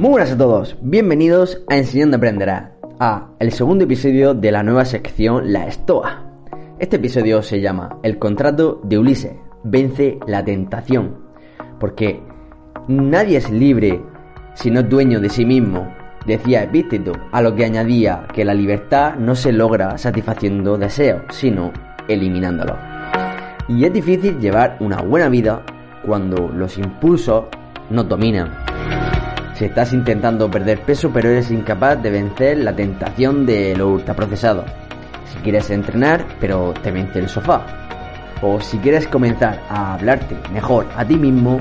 Muy buenas a todos, bienvenidos a Enseñando Aprenderá, a el segundo episodio de la nueva sección La Estoa. Este episodio se llama El contrato de Ulises, vence la tentación, porque nadie es libre si no es dueño de sí mismo, decía Epíteto, a lo que añadía que la libertad no se logra satisfaciendo deseos, sino eliminándolos. Y es difícil llevar una buena vida cuando los impulsos nos dominan si estás intentando perder peso pero eres incapaz de vencer la tentación de lo ultraprocesado. Si quieres entrenar pero te vence el sofá. O si quieres comenzar a hablarte mejor a ti mismo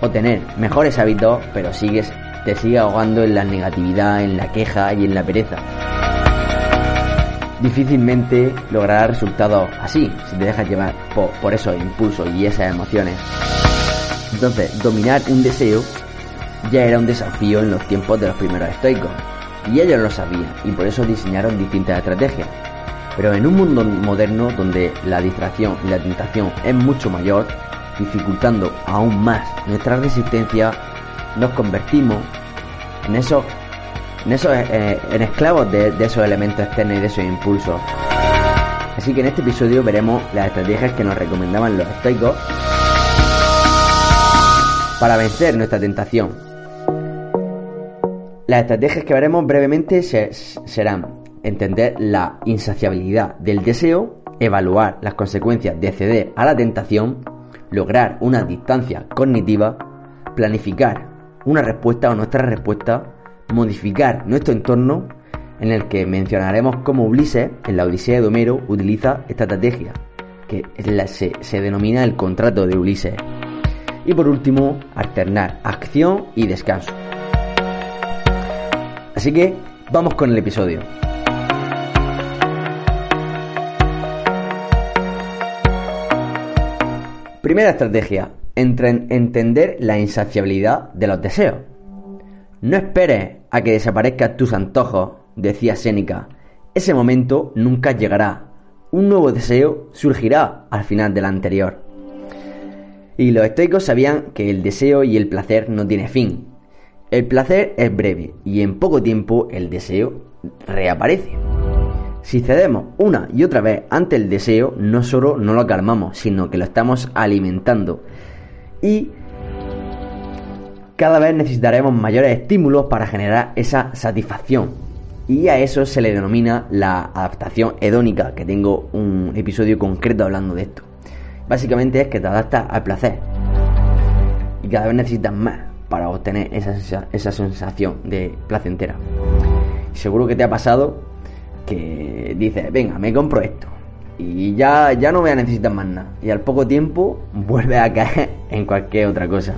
o tener mejores hábitos pero sigues te sigue ahogando en la negatividad, en la queja y en la pereza. Difícilmente lograrás resultados así si te dejas llevar por, por esos impulsos y esas emociones. Entonces, dominar un deseo ya era un desafío en los tiempos de los primeros estoicos, y ellos lo sabían, y por eso diseñaron distintas estrategias. Pero en un mundo moderno donde la distracción y la tentación es mucho mayor, dificultando aún más nuestra resistencia, nos convertimos en esos, en, esos, eh, en esclavos de, de esos elementos externos y de esos impulsos. Así que en este episodio veremos las estrategias que nos recomendaban los estoicos para vencer nuestra tentación. Las estrategias que veremos brevemente serán entender la insaciabilidad del deseo, evaluar las consecuencias de ceder a la tentación, lograr una distancia cognitiva, planificar una respuesta o nuestra respuesta, modificar nuestro entorno, en el que mencionaremos cómo Ulises, en la Odisea de Homero, utiliza esta estrategia, que se, se denomina el contrato de Ulises. Y por último, alternar acción y descanso. Así que vamos con el episodio. Primera estrategia, entender la insaciabilidad de los deseos. No esperes a que desaparezcan tus antojos, decía Séneca. Ese momento nunca llegará. Un nuevo deseo surgirá al final del anterior. Y los estoicos sabían que el deseo y el placer no tiene fin. El placer es breve y en poco tiempo el deseo reaparece. Si cedemos una y otra vez ante el deseo, no solo no lo calmamos, sino que lo estamos alimentando. Y cada vez necesitaremos mayores estímulos para generar esa satisfacción. Y a eso se le denomina la adaptación hedónica, que tengo un episodio concreto hablando de esto. Básicamente es que te adaptas al placer. Y cada vez necesitas más para obtener esa, esa sensación de placentera. Seguro que te ha pasado que dices, venga, me compro esto. Y ya, ya no voy a necesitar más nada. Y al poco tiempo vuelve a caer en cualquier otra cosa.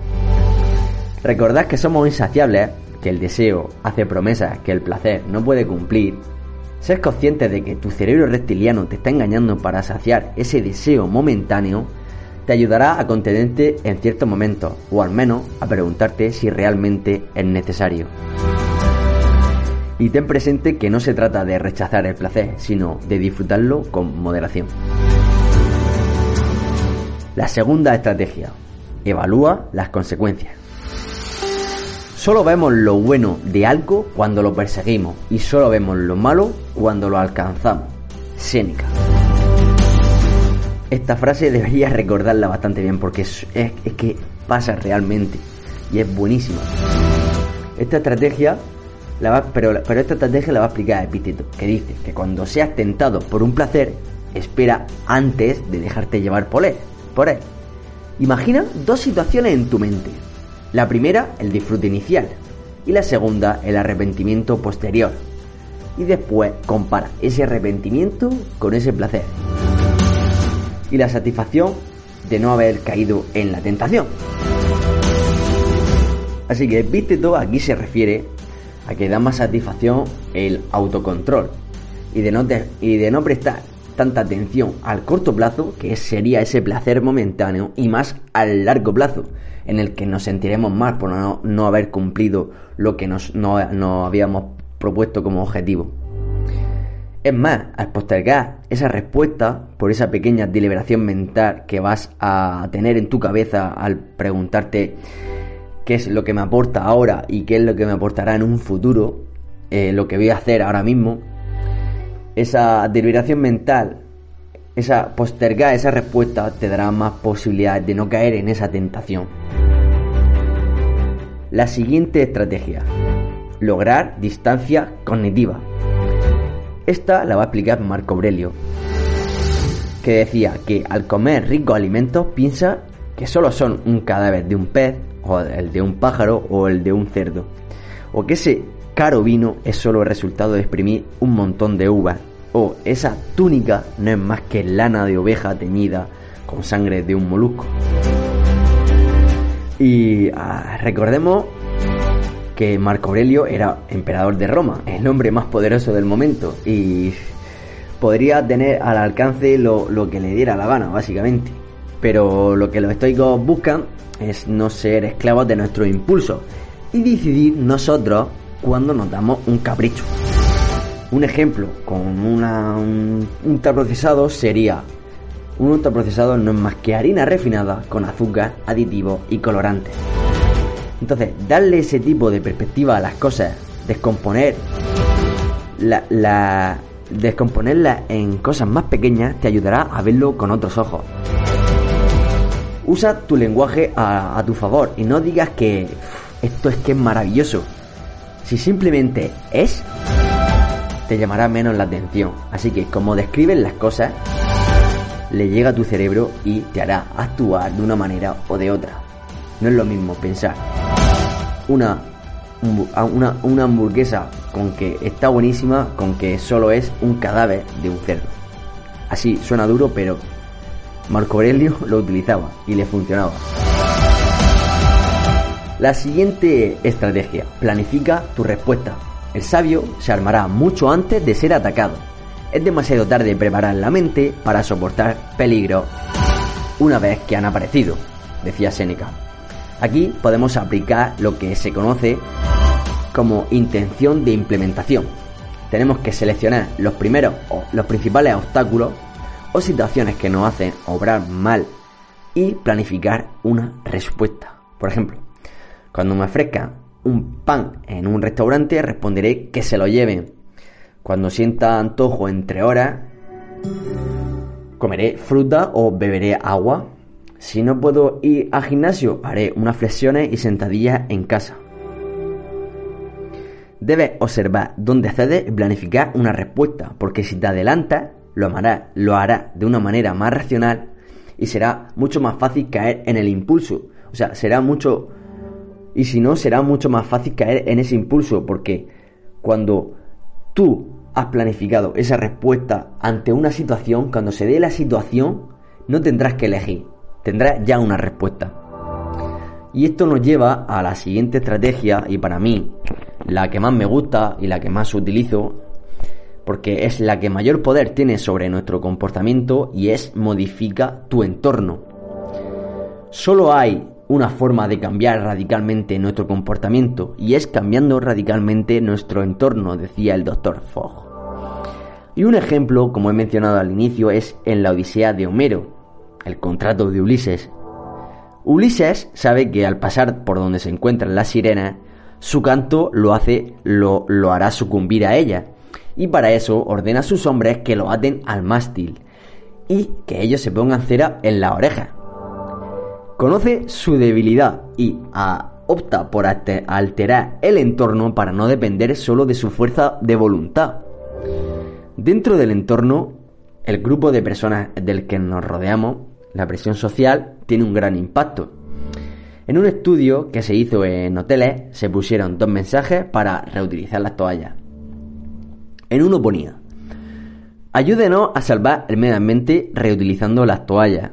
Recordad que somos insaciables, que el deseo hace promesas que el placer no puede cumplir. Ser consciente de que tu cerebro reptiliano te está engañando para saciar ese deseo momentáneo te ayudará a contenerte en ciertos momentos, o al menos a preguntarte si realmente es necesario. Y ten presente que no se trata de rechazar el placer, sino de disfrutarlo con moderación. La segunda estrategia. Evalúa las consecuencias. Solo vemos lo bueno de algo cuando lo perseguimos y solo vemos lo malo cuando lo alcanzamos. Séneca. Esta frase deberías recordarla bastante bien porque es, que pasa realmente y es buenísima. Esta estrategia, la va, pero, pero esta estrategia la va a explicar Epíteto, que dice que cuando seas tentado por un placer, espera antes de dejarte llevar por él. Por él. Imagina dos situaciones en tu mente. La primera, el disfrute inicial, y la segunda, el arrepentimiento posterior. Y después compara ese arrepentimiento con ese placer. Y la satisfacción de no haber caído en la tentación. Así que, viste todo, aquí se refiere a que da más satisfacción el autocontrol y de no, y de no prestar tanta atención al corto plazo, que sería ese placer momentáneo, y más al largo plazo, en el que nos sentiremos mal por no, haber cumplido lo que nos, nos habíamos propuesto como objetivo. Es más, al postergar esa respuesta por esa pequeña deliberación mental que vas a tener en tu cabeza al preguntarte qué es lo que me aporta ahora y qué es lo que me aportará en un futuro, eh, lo que voy a hacer ahora mismo, esa deliberación mental, esa postergar esa respuesta te dará más posibilidades de no caer en esa tentación. La siguiente estrategia, lograr distancia cognitiva. Esta la va a explicar Marco Aurelio, que decía que al comer ricos alimentos piensa que solo son un cadáver de un pez o el de un pájaro o el de un cerdo. O que ese caro vino es solo el resultado de exprimir un montón de uvas. O esa túnica no es más que lana de oveja teñida con sangre de un molusco. Y ah, recordemos que Marco Aurelio era emperador de Roma, el hombre más poderoso del momento, y podría tener al alcance lo, lo que le diera la gana, básicamente. Pero lo que los estoicos buscan es no ser esclavos de nuestro impulso y decidir nosotros cuando nos damos un capricho. Un ejemplo con un ultraprocesado sería un ultraprocesado no es más que harina refinada con azúcar, aditivos y colorantes. Entonces, darle ese tipo de perspectiva a las cosas, descomponer la, la descomponerla en cosas más pequeñas te ayudará a verlo con otros ojos. Usa tu lenguaje a, tu favor y no digas que esto es que es maravilloso. Si simplemente es, te llamará menos la atención. Así que como describes las cosas, le llega a tu cerebro y te hará actuar de una manera o de otra. No es lo mismo pensar una, una, una hamburguesa con que está buenísima con que solo es un cadáver de un cerdo. Así suena duro, pero Marco Aurelio lo utilizaba y le funcionaba. La siguiente estrategia, planifica tu respuesta. El sabio se armará mucho antes de ser atacado. Es demasiado tarde preparar la mente para soportar peligro una vez que han aparecido, decía Séneca. Aquí podemos aplicar lo que se conoce como intención de implementación. Tenemos que seleccionar los primeros o los principales obstáculos o situaciones que nos hacen obrar mal y planificar una respuesta. Por ejemplo, cuando me ofrezcan un pan en un restaurante, responderé que se lo lleven. Cuando sienta antojo entre horas, comeré fruta o beberé agua. Si no puedo ir al gimnasio, haré unas flexiones y sentadillas en casa. Debes observar dónde cedes y planificar una respuesta, porque si te adelantas, lo hará, lo hará de una manera más racional y será mucho más fácil caer en el impulso. O sea, será mucho... Y si no, será mucho más fácil caer en ese impulso porque cuando tú has planificado esa respuesta ante una situación, cuando se dé la situación, no tendrás que elegir, tendrás ya una respuesta. Y esto nos lleva a la siguiente estrategia y para mí la que más me gusta y la que más utilizo porque es la que mayor poder tiene sobre nuestro comportamiento y es modifica tu entorno. Solo hay una forma de cambiar radicalmente nuestro comportamiento y es cambiando radicalmente nuestro entorno, decía el doctor Fogg. Y un ejemplo, como he mencionado al inicio, es en la Odisea de Homero, el contrato de Ulises. Ulises sabe que al pasar por donde se encuentran las sirenas, su canto lo hace, lo, hará sucumbir a ella y para eso ordena a sus hombres que lo aten al mástil y que ellos se pongan cera en la oreja. Conoce su debilidad y opta por alterar el entorno para no depender solo de su fuerza de voluntad. Dentro del entorno el grupo de personas del que nos rodeamos, la presión social, tiene un gran impacto. En un estudio que se hizo en hoteles se pusieron dos mensajes para reutilizar las toallas. En uno ponía, ayúdenos a salvar el medio ambiente reutilizando las toallas.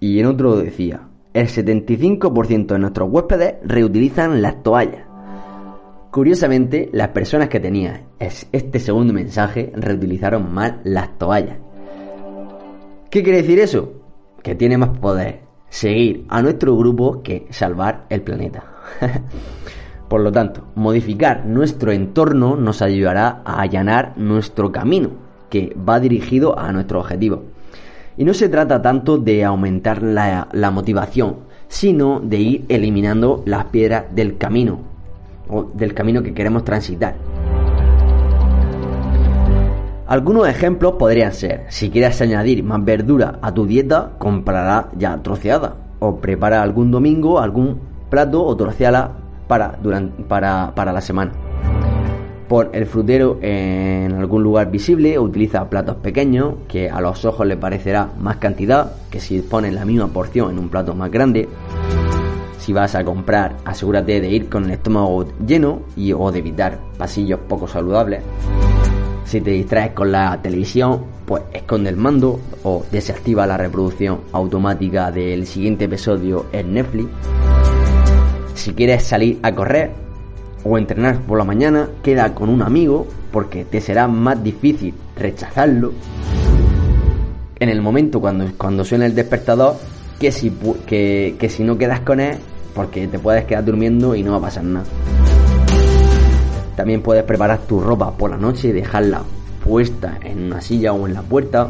Y en otro decía, el 75% de nuestros huéspedes reutilizan las toallas. Curiosamente, las personas que tenían este segundo mensaje reutilizaron mal las toallas. ¿Qué quiere decir eso? Que tiene más poder seguir a nuestro grupo que salvar el planeta. Por lo tanto, modificar nuestro entorno nos ayudará a allanar nuestro camino, que va dirigido a nuestro objetivo. Y no se trata tanto de aumentar la, motivación, sino de ir eliminando las piedras del camino, o del camino que queremos transitar. Algunos ejemplos podrían ser, si quieres añadir más verdura a tu dieta, comprará ya troceada. O prepara algún domingo algún plato o troceala para, durante, para, para la semana. Pon el frutero en algún lugar visible o utiliza platos pequeños que a los ojos le parecerá más cantidad que si pones la misma porción en un plato más grande. Si vas a comprar, asegúrate de ir con el estómago lleno y o de evitar pasillos poco saludables. Si te distraes con la televisión, pues esconde el mando o desactiva la reproducción automática del siguiente episodio en Netflix. Si quieres salir a correr o entrenar por la mañana, queda con un amigo porque te será más difícil rechazarlo en el momento cuando, cuando suena el despertador que si, que, que si no quedas con él porque te puedes quedar durmiendo y no va a pasar nada. También puedes preparar tu ropa por la noche y dejarla puesta en una silla o en la puerta.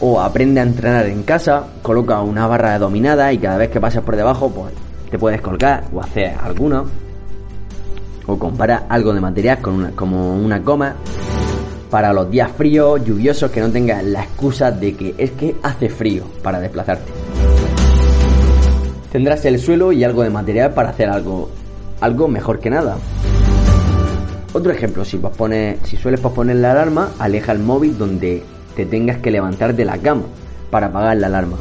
O aprende a entrenar en casa, coloca una barra de dominada y cada vez que pases por debajo, pues te puedes colgar o hacer alguna. O compara algo de material con una, como una coma para los días fríos, lluviosos, que no tengas la excusa de que es que hace frío para desplazarte tendrás el suelo y algo de material para hacer algo, algo mejor que nada. Otro ejemplo, si, sueles posponer la alarma, aleja el móvil donde te tengas que levantar de la cama para apagar la alarma.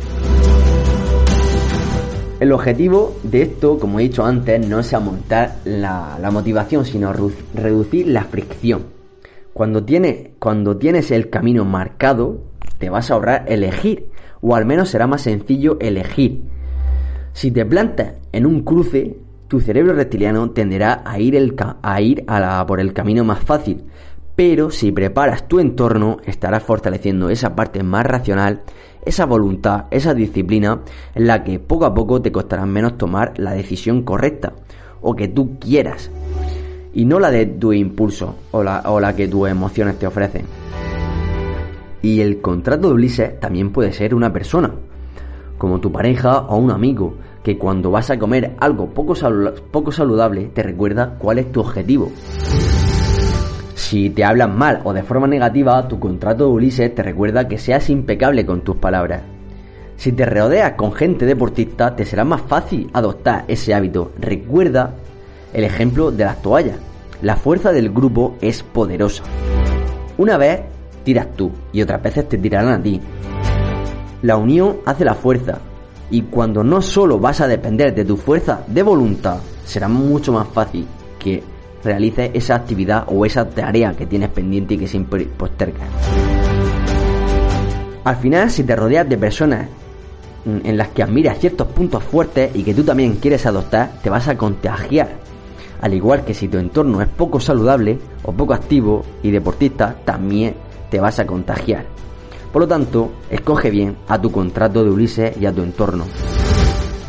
El objetivo de esto, como he dicho antes, no es aumentar la, la motivación, sino reducir la fricción. Cuando, cuando tienes el camino marcado, te vas a ahorrar elegir, o al menos será más sencillo elegir si te plantas en un cruce, tu cerebro reptiliano tenderá a ir, a ir por el camino más fácil, pero si preparas tu entorno, estarás fortaleciendo esa parte más racional, esa voluntad, esa disciplina, en la que poco a poco te costará menos tomar la decisión correcta o que tú quieras, y no la de tu impulso o la, o la que tus emociones te ofrecen. Y el contrato de Ulises también puede ser una persona, como tu pareja o un amigo, que cuando vas a comer algo poco, poco saludable te recuerda cuál es tu objetivo. Si te hablan mal o de forma negativa, tu contrato de Ulises te recuerda que seas impecable con tus palabras. Si te rodeas con gente deportista, te será más fácil adoptar ese hábito. Recuerda el ejemplo de las toallas. La fuerza del grupo es poderosa. Una vez tiras tú y otras veces te tirarán a ti. La unión hace la fuerza y cuando no solo vas a depender de tu fuerza de voluntad, será mucho más fácil que realices esa actividad o esa tarea que tienes pendiente y que siempre postergas. Al final, si te rodeas de personas en las que admiras ciertos puntos fuertes y que tú también quieres adoptar, te vas a contagiar. Al igual que si tu entorno es poco saludable o poco activo y deportista, también te vas a contagiar. Por lo tanto, escoge bien a tu contrato de Ulises y a tu entorno.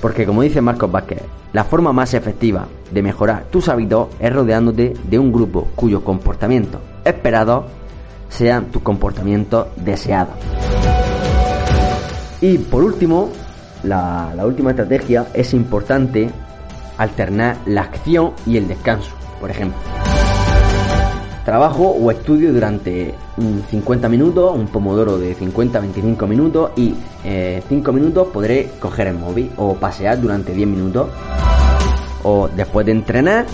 Porque como dice Marcos Vázquez, la forma más efectiva de mejorar tus hábitos es rodeándote de un grupo cuyos comportamientos esperados sean tus comportamientos deseados. Y por último, la, la última estrategia es importante alternar la acción y el descanso, por ejemplo. Trabajo o estudio durante 50 minutos, un pomodoro de 50-25 minutos y 5 eh, minutos podré coger el móvil o pasear durante 10 minutos. O después de entrenar,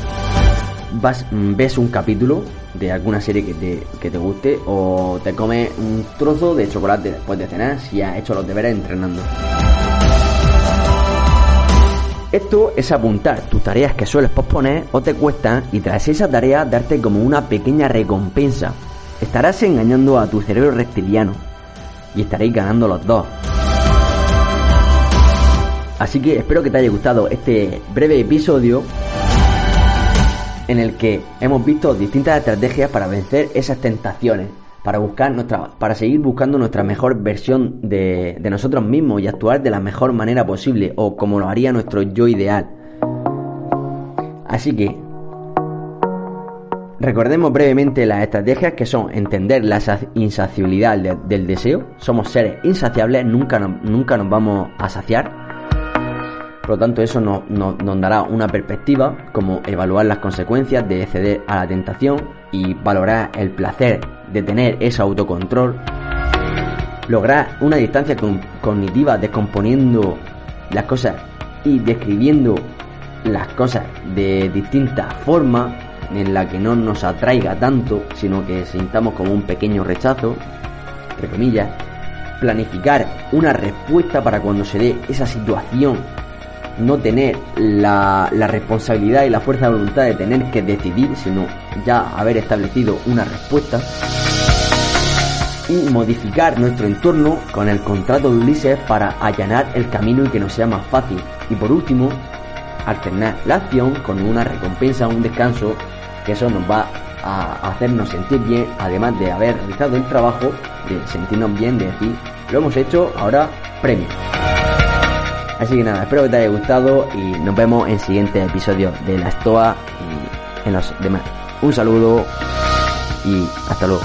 mm, ves un capítulo de alguna serie que te, que te guste o te comes un trozo de chocolate después de cenar si has hecho los deberes entrenando. Esto es apuntar tus tareas que sueles posponer o te cuestan y tras esa tarea darte como una pequeña recompensa. Estarás engañando a tu cerebro reptiliano y estaréis ganando los dos. Así que espero que te haya gustado este breve episodio en el que hemos visto distintas estrategias para vencer esas tentaciones, para buscar nuestra, para seguir buscando nuestra mejor versión de, de nosotros mismos y actuar de la mejor manera posible o como lo haría nuestro yo ideal. Así que recordemos brevemente las estrategias que son entender la insaciabilidad del deseo. Somos seres insaciables, nunca nunca nos vamos a saciar. Por lo tanto, eso nos, nos, dará una perspectiva como evaluar las consecuencias de ceder a la tentación y valorar el placer de tener ese autocontrol. Lograr una distancia cognitiva descomponiendo las cosas y describiendo las cosas de distintas formas en la que no nos atraiga tanto, sino que sintamos como un pequeño rechazo, entre comillas, planificar una respuesta para cuando se dé esa situación no tener la, responsabilidad y la fuerza de voluntad de tener que decidir, sino ya haber establecido una respuesta. Y modificar nuestro entorno con el contrato de Ulises para allanar el camino y que nos sea más fácil. Y por último, alternar la acción con una recompensa, un descanso, que eso nos va a hacernos sentir bien, además de haber realizado el trabajo, de sentirnos bien, de decir, lo hemos hecho, ahora premio. Así que nada, espero que te haya gustado y nos vemos en siguiente episodio de La Estoa y en los demás. Un saludo y hasta luego.